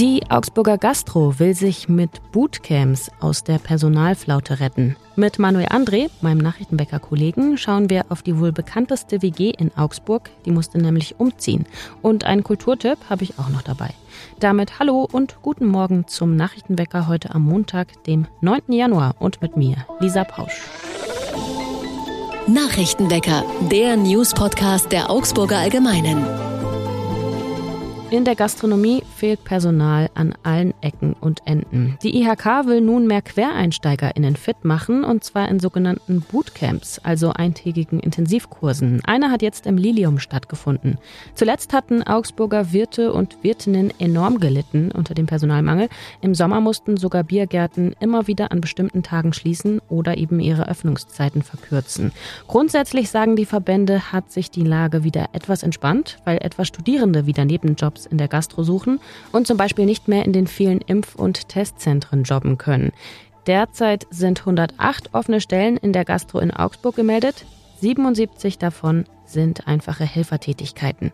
Die Augsburger Gastro will sich mit Bootcamps aus der Personalflaute retten. Mit Manuel André, meinem Nachrichtenbäcker-Kollegen, schauen wir auf die wohl bekannteste WG in Augsburg. Die musste nämlich umziehen. Und einen Kulturtipp habe ich auch noch dabei. Damit hallo und guten Morgen zum Nachrichtenbäcker heute am Montag, dem 9. Januar und mit mir, Lisa Pausch. Nachrichtenwecker, der News-Podcast der Augsburger Allgemeinen. In der Gastronomie fehlt Personal an allen Ecken und Enden. Die IHK will nun mehr QuereinsteigerInnen fit machen und zwar in sogenannten Bootcamps, also eintägigen Intensivkursen. Einer hat jetzt im Lilium stattgefunden. Zuletzt hatten Augsburger Wirte und Wirtinnen enorm gelitten unter dem Personalmangel. Im Sommer mussten sogar Biergärten immer wieder an bestimmten Tagen schließen oder eben ihre Öffnungszeiten verkürzen. Grundsätzlich sagen die Verbände, hat sich die Lage wieder etwas entspannt, weil etwa Studierende wieder Nebenjobs Jobs in der Gastro suchen und zum Beispiel nicht mehr in den vielen Impf- und Testzentren jobben können. Derzeit sind 108 offene Stellen in der Gastro in Augsburg gemeldet. 77 davon sind einfache Helfertätigkeiten.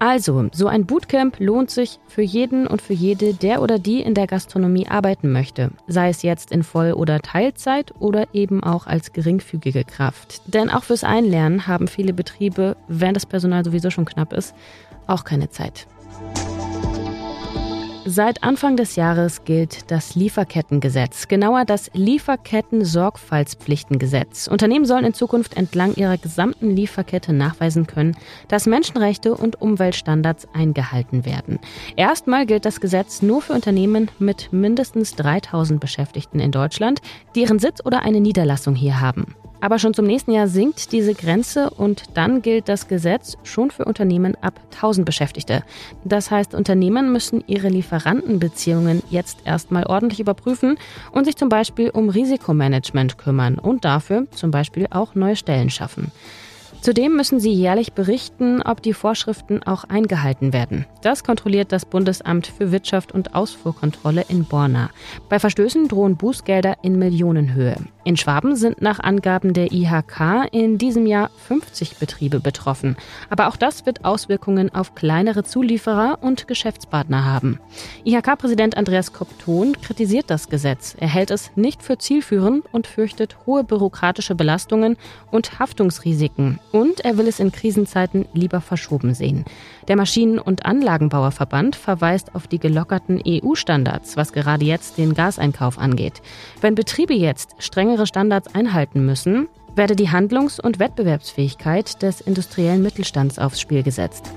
Also, so ein Bootcamp lohnt sich für jeden und für jede, der oder die in der Gastronomie arbeiten möchte, sei es jetzt in Voll- oder Teilzeit oder eben auch als geringfügige Kraft. Denn auch fürs Einlernen haben viele Betriebe, wenn das Personal sowieso schon knapp ist, auch keine Zeit. Seit Anfang des Jahres gilt das Lieferkettengesetz, genauer das Lieferketten-Sorgfaltspflichtengesetz. Unternehmen sollen in Zukunft entlang ihrer gesamten Lieferkette nachweisen können, dass Menschenrechte und Umweltstandards eingehalten werden. Erstmal gilt das Gesetz nur für Unternehmen mit mindestens 3000 Beschäftigten in Deutschland, die ihren Sitz oder eine Niederlassung hier haben. Aber schon zum nächsten Jahr sinkt diese Grenze und dann gilt das Gesetz schon für Unternehmen ab 1000 Beschäftigte. Das heißt, Unternehmen müssen ihre Lieferantenbeziehungen jetzt erstmal ordentlich überprüfen und sich zum Beispiel um Risikomanagement kümmern und dafür zum Beispiel auch neue Stellen schaffen. Zudem müssen sie jährlich berichten, ob die Vorschriften auch eingehalten werden. Das kontrolliert das Bundesamt für Wirtschaft und Ausfuhrkontrolle in Borna. Bei Verstößen drohen Bußgelder in Millionenhöhe. In Schwaben sind nach Angaben der IHK in diesem Jahr 50 Betriebe betroffen. Aber auch das wird Auswirkungen auf kleinere Zulieferer und Geschäftspartner haben. IHK-Präsident Andreas Kopton kritisiert das Gesetz. Er hält es nicht für zielführend und fürchtet hohe bürokratische Belastungen und Haftungsrisiken. Und er will es in Krisenzeiten lieber verschoben sehen. Der Maschinen- und Anlagenbauerverband verweist auf die gelockerten EU-Standards, was gerade jetzt den Gaseinkauf angeht. Wenn Betriebe jetzt strengere strengere Standards einhalten müssen, werde die Handlungs- und Wettbewerbsfähigkeit des industriellen Mittelstands aufs Spiel gesetzt.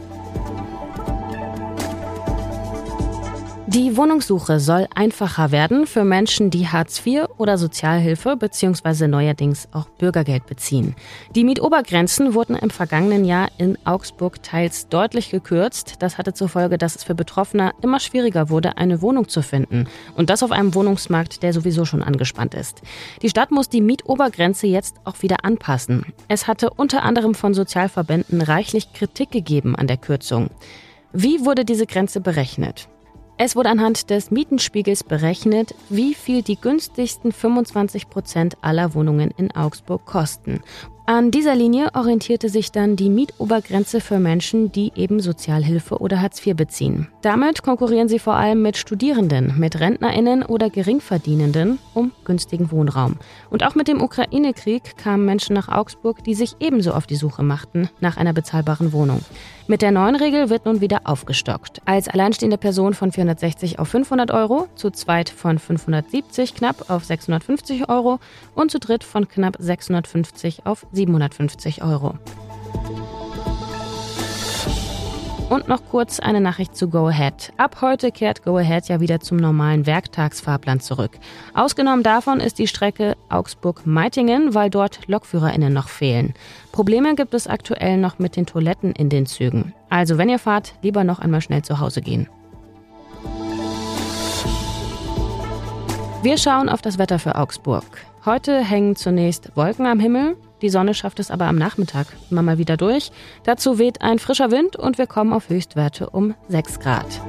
Die Wohnungssuche soll einfacher werden für Menschen, die Hartz IV oder Sozialhilfe bzw. neuerdings auch Bürgergeld beziehen. Die Mietobergrenzen wurden im vergangenen Jahr in Augsburg teils deutlich gekürzt. Das hatte zur Folge, dass es für Betroffene immer schwieriger wurde, eine Wohnung zu finden. Und das auf einem Wohnungsmarkt, der sowieso schon angespannt ist. Die Stadt muss die Mietobergrenze jetzt auch wieder anpassen. Es hatte unter anderem von Sozialverbänden reichlich Kritik gegeben an der Kürzung. Wie wurde diese Grenze berechnet? Es wurde anhand des Mietenspiegels berechnet, wie viel die günstigsten 25 Prozent aller Wohnungen in Augsburg kosten. An dieser Linie orientierte sich dann die Mietobergrenze für Menschen, die eben Sozialhilfe oder Hartz IV beziehen. Damit konkurrieren sie vor allem mit Studierenden, mit Rentnerinnen oder Geringverdienenden um günstigen Wohnraum. Und auch mit dem Ukraine-Krieg kamen Menschen nach Augsburg, die sich ebenso auf die Suche machten nach einer bezahlbaren Wohnung. Mit der neuen Regel wird nun wieder aufgestockt. Als alleinstehende Person von 460 auf 500 Euro, zu zweit von 570 knapp auf 650 Euro und zu dritt von knapp 650 auf 750 Euro. Und noch kurz eine Nachricht zu Go Ahead. Ab heute kehrt Go Ahead ja wieder zum normalen Werktagsfahrplan zurück. Ausgenommen davon ist die Strecke Augsburg-Meitingen, weil dort LokführerInnen noch fehlen. Probleme gibt es aktuell noch mit den Toiletten in den Zügen. Also wenn ihr fahrt, lieber noch einmal schnell zu Hause gehen. Wir schauen auf das Wetter für Augsburg. Heute hängen zunächst Wolken am Himmel, die Sonne schafft es aber am Nachmittag immer mal wieder durch. Dazu weht ein frischer Wind und wir kommen auf Höchstwerte um 6 Grad.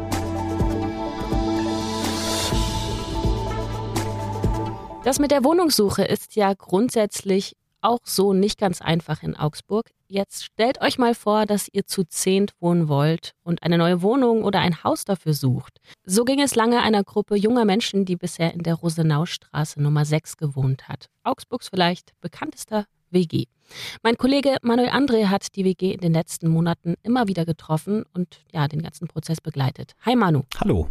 Das mit der Wohnungssuche ist ja grundsätzlich auch so nicht ganz einfach in Augsburg. jetzt stellt euch mal vor, dass ihr zu zehnt wohnen wollt und eine neue Wohnung oder ein Haus dafür sucht. So ging es lange einer Gruppe junger Menschen, die bisher in der Rosenaustraße Nummer 6 gewohnt hat. Augsburgs vielleicht bekanntester WG. Mein Kollege Manuel André hat die WG in den letzten Monaten immer wieder getroffen und ja, den ganzen Prozess begleitet. Hi Manu. Hallo.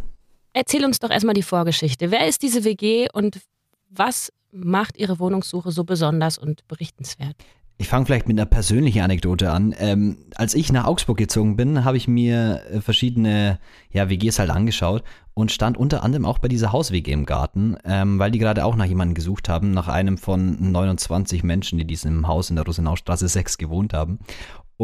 Erzähl uns doch erstmal die Vorgeschichte. Wer ist diese WG und was macht Ihre Wohnungssuche so besonders und berichtenswert? Ich fange vielleicht mit einer persönlichen Anekdote an. Ähm, als ich nach Augsburg gezogen bin, habe ich mir äh, verschiedene ja, WGs halt angeschaut und stand unter anderem auch bei dieser Haus-WG im Garten, ähm, weil die gerade auch nach jemandem gesucht haben, nach einem von 29 Menschen, die diesem Haus in der Rosenaustraße 6 gewohnt haben.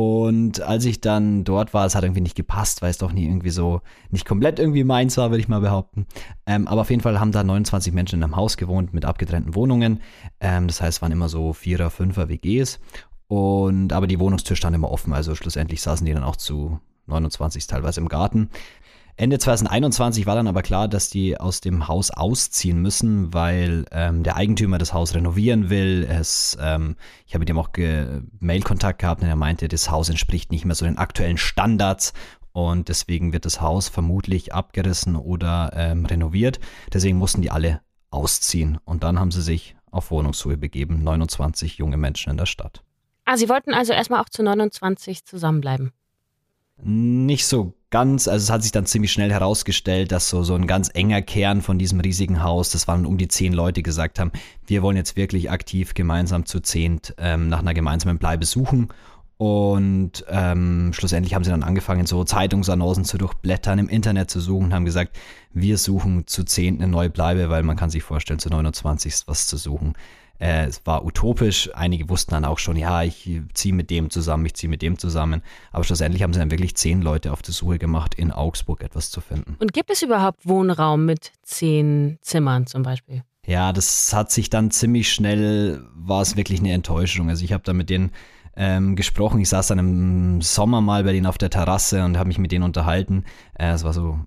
Und als ich dann dort war, es hat irgendwie nicht gepasst, weil es doch nie irgendwie so, nicht komplett irgendwie meins war, würde ich mal behaupten. Ähm, aber auf jeden Fall haben da 29 Menschen in einem Haus gewohnt mit abgetrennten Wohnungen. Ähm, das heißt, es waren immer so Vierer, Fünfer WGs. Und, aber die Wohnungstür stand immer offen, also schlussendlich saßen die dann auch zu 29 teilweise im Garten. Ende 2021 war dann aber klar, dass die aus dem Haus ausziehen müssen, weil ähm, der Eigentümer das Haus renovieren will. Es, ähm, ich habe mit ihm auch Mail-Kontakt gehabt und er meinte, das Haus entspricht nicht mehr so den aktuellen Standards und deswegen wird das Haus vermutlich abgerissen oder ähm, renoviert. Deswegen mussten die alle ausziehen und dann haben sie sich auf Wohnungssuche begeben, 29 junge Menschen in der Stadt. Ah, Sie wollten also erstmal auch zu 29 zusammenbleiben. Nicht so ganz, also es hat sich dann ziemlich schnell herausgestellt, dass so, so ein ganz enger Kern von diesem riesigen Haus, das waren um die zehn Leute, gesagt haben, wir wollen jetzt wirklich aktiv gemeinsam zu zehnt ähm, nach einer gemeinsamen Bleibe suchen. Und ähm, schlussendlich haben sie dann angefangen, so Zeitungsannoncen zu durchblättern, im Internet zu suchen, haben gesagt, wir suchen zu zehnt eine neue Bleibe, weil man kann sich vorstellen, zu 29 was zu suchen. Äh, es war utopisch. Einige wussten dann auch schon, ja, ich ziehe mit dem zusammen, ich ziehe mit dem zusammen. Aber schlussendlich haben sie dann wirklich zehn Leute auf die Suche gemacht, in Augsburg etwas zu finden. Und gibt es überhaupt Wohnraum mit zehn Zimmern zum Beispiel? Ja, das hat sich dann ziemlich schnell, war es wirklich eine Enttäuschung. Also ich habe da mit denen ähm, gesprochen. Ich saß dann im Sommer mal bei denen auf der Terrasse und habe mich mit denen unterhalten. Äh, es war so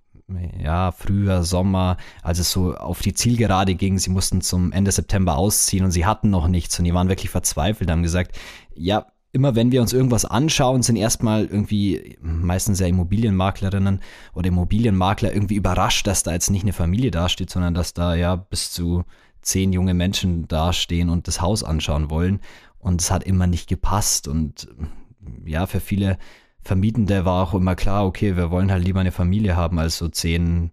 ja, früher Sommer, als es so auf die Zielgerade ging, sie mussten zum Ende September ausziehen und sie hatten noch nichts und die waren wirklich verzweifelt, haben gesagt, ja, immer wenn wir uns irgendwas anschauen, sind erstmal irgendwie meistens ja Immobilienmaklerinnen oder Immobilienmakler irgendwie überrascht, dass da jetzt nicht eine Familie dasteht, sondern dass da ja bis zu zehn junge Menschen dastehen und das Haus anschauen wollen. Und es hat immer nicht gepasst und ja, für viele Vermietende war auch immer klar, okay, wir wollen halt lieber eine Familie haben als so zehn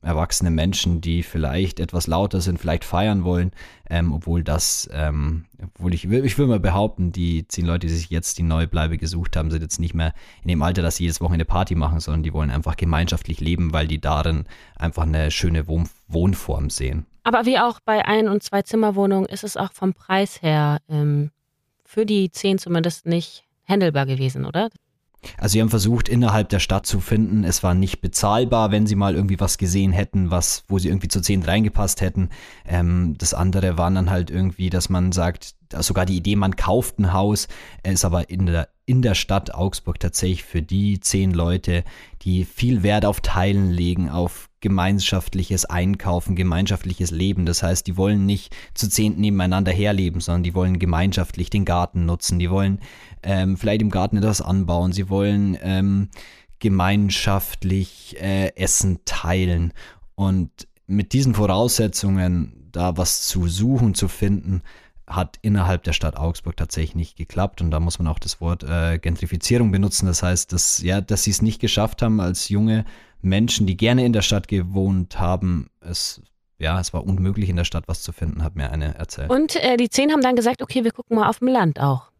erwachsene Menschen, die vielleicht etwas lauter sind, vielleicht feiern wollen, ähm, obwohl das, ähm, obwohl ich, ich will mal behaupten, die zehn Leute, die sich jetzt die neue Bleibe gesucht haben, sind jetzt nicht mehr in dem Alter, dass sie jedes Wochenende Party machen, sondern die wollen einfach gemeinschaftlich leben, weil die darin einfach eine schöne Wohn Wohnform sehen. Aber wie auch bei Ein- und Zwei-Zimmer-Wohnungen ist es auch vom Preis her ähm, für die zehn zumindest nicht handelbar gewesen, oder? Also sie haben versucht, innerhalb der Stadt zu finden. Es war nicht bezahlbar, wenn sie mal irgendwie was gesehen hätten, was, wo sie irgendwie zu zehn reingepasst hätten. Ähm, das andere war dann halt irgendwie, dass man sagt, sogar die Idee, man kauft ein Haus, ist aber in der, in der Stadt Augsburg tatsächlich für die zehn Leute, die viel Wert auf Teilen legen, auf gemeinschaftliches Einkaufen, gemeinschaftliches Leben. Das heißt, die wollen nicht zu zehnt nebeneinander herleben, sondern die wollen gemeinschaftlich den Garten nutzen. Die wollen ähm, vielleicht im Garten etwas anbauen. Sie wollen ähm, gemeinschaftlich äh, Essen teilen. Und mit diesen Voraussetzungen da was zu suchen, zu finden, hat innerhalb der Stadt Augsburg tatsächlich nicht geklappt und da muss man auch das Wort äh, Gentrifizierung benutzen. Das heißt, dass ja, dass sie es nicht geschafft haben als junge Menschen, die gerne in der Stadt gewohnt haben, es ja, es war unmöglich in der Stadt was zu finden, hat mir eine erzählt. Und äh, die zehn haben dann gesagt, okay, wir gucken mal auf dem Land auch.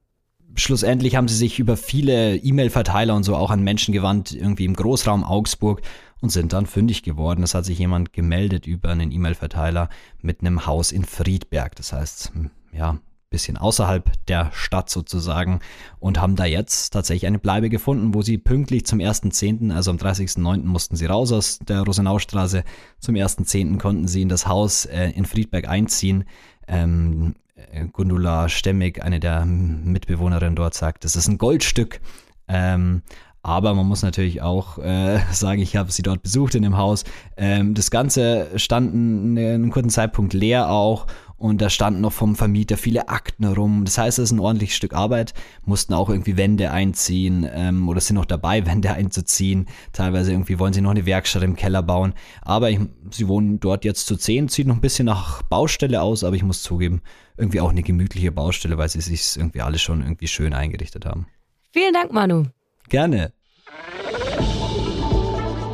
Schlussendlich haben sie sich über viele E-Mail-Verteiler und so auch an Menschen gewandt, irgendwie im Großraum Augsburg und sind dann fündig geworden. Es hat sich jemand gemeldet über einen E-Mail-Verteiler mit einem Haus in Friedberg. Das heißt, ja, bisschen außerhalb der Stadt sozusagen und haben da jetzt tatsächlich eine Bleibe gefunden, wo sie pünktlich zum 1.10., also am 30.09. mussten sie raus aus der Rosenaustraße, zum 1.10. konnten sie in das Haus äh, in Friedberg einziehen. Ähm, äh, Gundula Stemmig, eine der Mitbewohnerinnen dort, sagt, das ist ein Goldstück. Ähm, aber man muss natürlich auch äh, sagen, ich habe sie dort besucht in dem Haus. Ähm, das Ganze stand einen, einen kurzen Zeitpunkt leer auch und da standen noch vom Vermieter viele Akten rum. Das heißt, es ist ein ordentliches Stück Arbeit, mussten auch irgendwie Wände einziehen ähm, oder sind noch dabei, Wände einzuziehen. Teilweise irgendwie wollen sie noch eine Werkstatt im Keller bauen. Aber ich, sie wohnen dort jetzt zu zehn, sieht noch ein bisschen nach Baustelle aus, aber ich muss zugeben, irgendwie auch eine gemütliche Baustelle, weil sie sich irgendwie alle schon irgendwie schön eingerichtet haben. Vielen Dank, Manu. Gerne.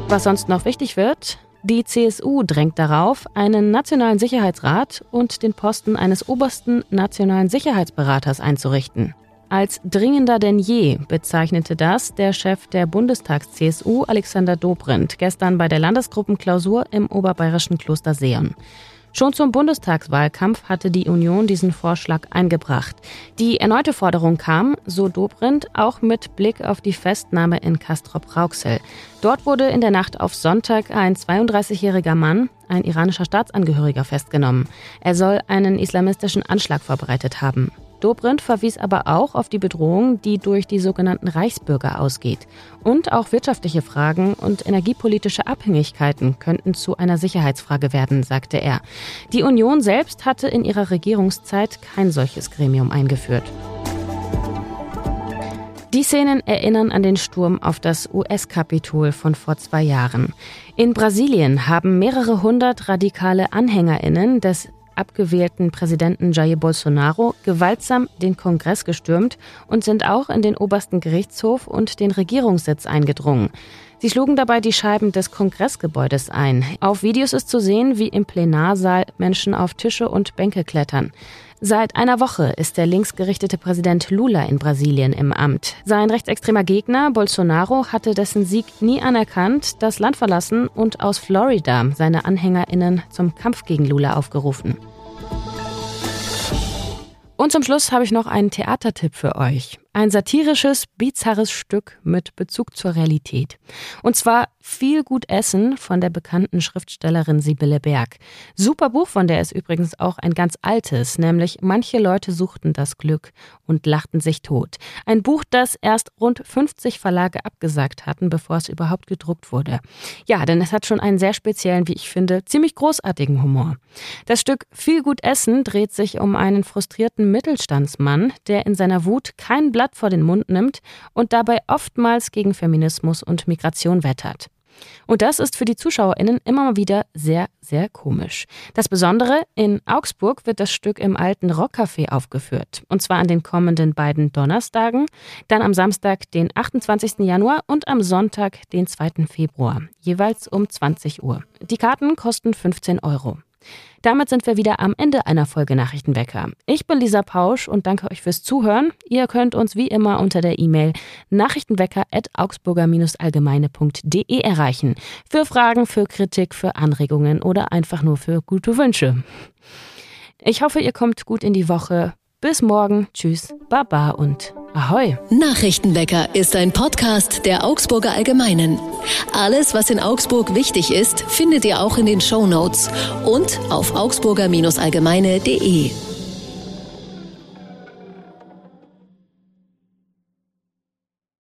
Was sonst noch wichtig wird, die CSU drängt darauf, einen nationalen Sicherheitsrat und den Posten eines obersten nationalen Sicherheitsberaters einzurichten. Als dringender denn je bezeichnete das der Chef der Bundestags-CSU Alexander Dobrindt gestern bei der Landesgruppenklausur im oberbayerischen Kloster Seon. Schon zum Bundestagswahlkampf hatte die Union diesen Vorschlag eingebracht. Die erneute Forderung kam, so Dobrindt, auch mit Blick auf die Festnahme in Castrop-Rauxel. Dort wurde in der Nacht auf Sonntag ein 32-jähriger Mann, ein iranischer Staatsangehöriger, festgenommen. Er soll einen islamistischen Anschlag vorbereitet haben. Dobrindt verwies aber auch auf die Bedrohung, die durch die sogenannten Reichsbürger ausgeht. Und auch wirtschaftliche Fragen und energiepolitische Abhängigkeiten könnten zu einer Sicherheitsfrage werden, sagte er. Die Union selbst hatte in ihrer Regierungszeit kein solches Gremium eingeführt. Die Szenen erinnern an den Sturm auf das US-Kapitol von vor zwei Jahren. In Brasilien haben mehrere hundert radikale Anhängerinnen des abgewählten Präsidenten Jair Bolsonaro gewaltsam den Kongress gestürmt und sind auch in den obersten Gerichtshof und den Regierungssitz eingedrungen. Sie schlugen dabei die Scheiben des Kongressgebäudes ein. Auf Videos ist zu sehen, wie im Plenarsaal Menschen auf Tische und Bänke klettern. Seit einer Woche ist der linksgerichtete Präsident Lula in Brasilien im Amt. Sein rechtsextremer Gegner Bolsonaro hatte dessen Sieg nie anerkannt, das Land verlassen und aus Florida seine Anhängerinnen zum Kampf gegen Lula aufgerufen. Und zum Schluss habe ich noch einen Theatertipp für euch. Ein satirisches, bizarres Stück mit Bezug zur Realität. Und zwar viel gut Essen von der bekannten Schriftstellerin Sibylle Berg. Super Buch von der ist übrigens auch ein ganz altes, nämlich Manche Leute suchten das Glück und lachten sich tot. Ein Buch, das erst rund 50 Verlage abgesagt hatten, bevor es überhaupt gedruckt wurde. Ja, denn es hat schon einen sehr speziellen, wie ich finde, ziemlich großartigen Humor. Das Stück Viel gut Essen dreht sich um einen frustrierten Mittelstandsmann, der in seiner Wut kein Blatt Blatt vor den Mund nimmt und dabei oftmals gegen Feminismus und Migration wettert. Und das ist für die ZuschauerInnen immer mal wieder sehr, sehr komisch. Das Besondere, in Augsburg wird das Stück im alten Rockcafé aufgeführt. Und zwar an den kommenden beiden Donnerstagen, dann am Samstag, den 28. Januar und am Sonntag, den 2. Februar, jeweils um 20 Uhr. Die Karten kosten 15 Euro. Damit sind wir wieder am Ende einer Folge Nachrichtenwecker. Ich bin Lisa Pausch und danke euch fürs Zuhören. Ihr könnt uns wie immer unter der E-Mail nachrichtenwecker.augsburger-allgemeine.de erreichen. Für Fragen, für Kritik, für Anregungen oder einfach nur für gute Wünsche. Ich hoffe, ihr kommt gut in die Woche. Bis morgen. Tschüss, Baba und Ahoi. Nachrichtenwecker ist ein Podcast der Augsburger Allgemeinen. Alles, was in Augsburg wichtig ist, findet ihr auch in den Show Notes und auf augsburger-allgemeine.de.